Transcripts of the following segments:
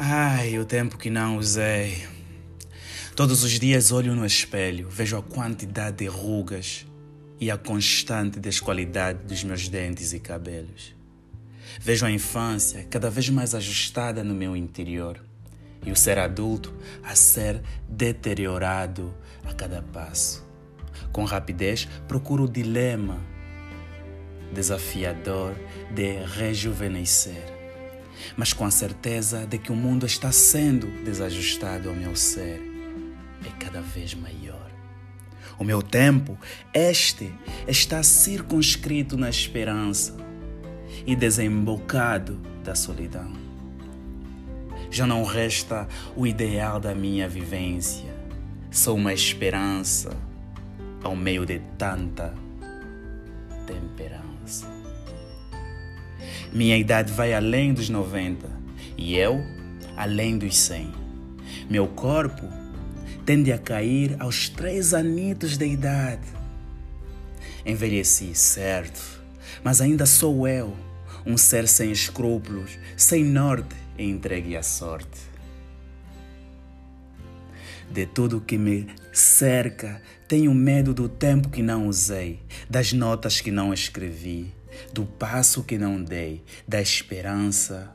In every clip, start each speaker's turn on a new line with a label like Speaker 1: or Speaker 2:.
Speaker 1: Ai, o tempo que não usei. Todos os dias olho no espelho, vejo a quantidade de rugas e a constante desqualidade dos meus dentes e cabelos. Vejo a infância cada vez mais ajustada no meu interior e o ser adulto a ser deteriorado a cada passo. Com rapidez, procuro o dilema desafiador de rejuvenescer, mas com a certeza de que o mundo está sendo desajustado ao meu ser é cada vez maior. O meu tempo, este, está circunscrito na esperança e desembocado da solidão. Já não resta o ideal da minha vivência, sou uma esperança ao meio de tanta temperança. Minha idade vai além dos 90 e eu além dos 100. Meu corpo tende a cair aos três anitos de idade. Envelheci, certo, mas ainda sou eu, um ser sem escrúpulos, sem norte e entregue à sorte. De tudo que me cerca, tenho medo do tempo que não usei, das notas que não escrevi, do passo que não dei, da esperança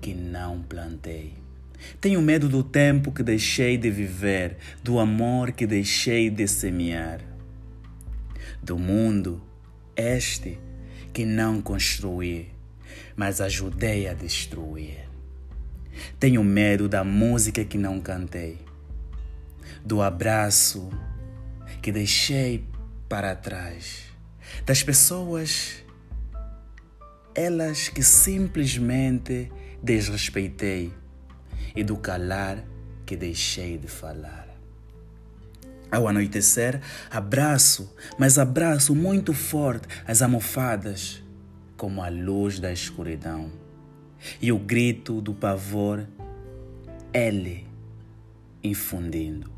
Speaker 1: que não plantei. Tenho medo do tempo que deixei de viver, do amor que deixei de semear, do mundo este que não construí, mas ajudei a destruir. Tenho medo da música que não cantei, do abraço que deixei para trás, das pessoas, elas que simplesmente desrespeitei e do calar que deixei de falar. Ao anoitecer, abraço, mas abraço muito forte as almofadas, como a luz da escuridão. E o grito do pavor, ele infundindo.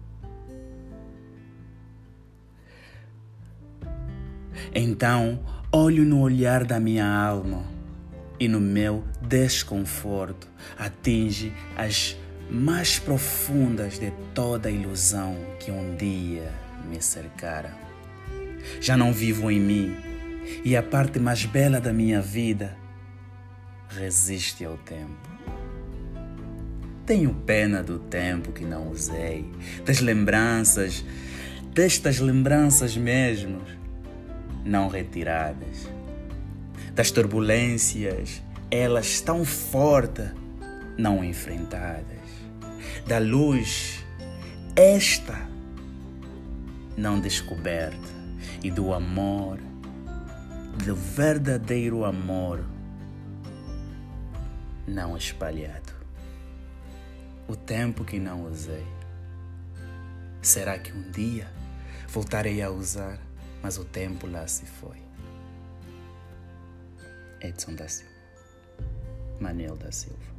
Speaker 1: Então, olho no olhar da minha alma e no meu desconforto atinge as mais profundas de toda a ilusão que um dia me cercara. Já não vivo em mim e a parte mais bela da minha vida resiste ao tempo. Tenho pena do tempo que não usei, das lembranças, destas lembranças mesmo, não retiradas das turbulências, elas tão fortes, não enfrentadas, da luz, esta não descoberta, e do amor, do verdadeiro amor não espalhado. O tempo que não usei. Será que um dia voltarei a usar, mas o tempo lá se foi? Edson da Silva. Manuel da Silva.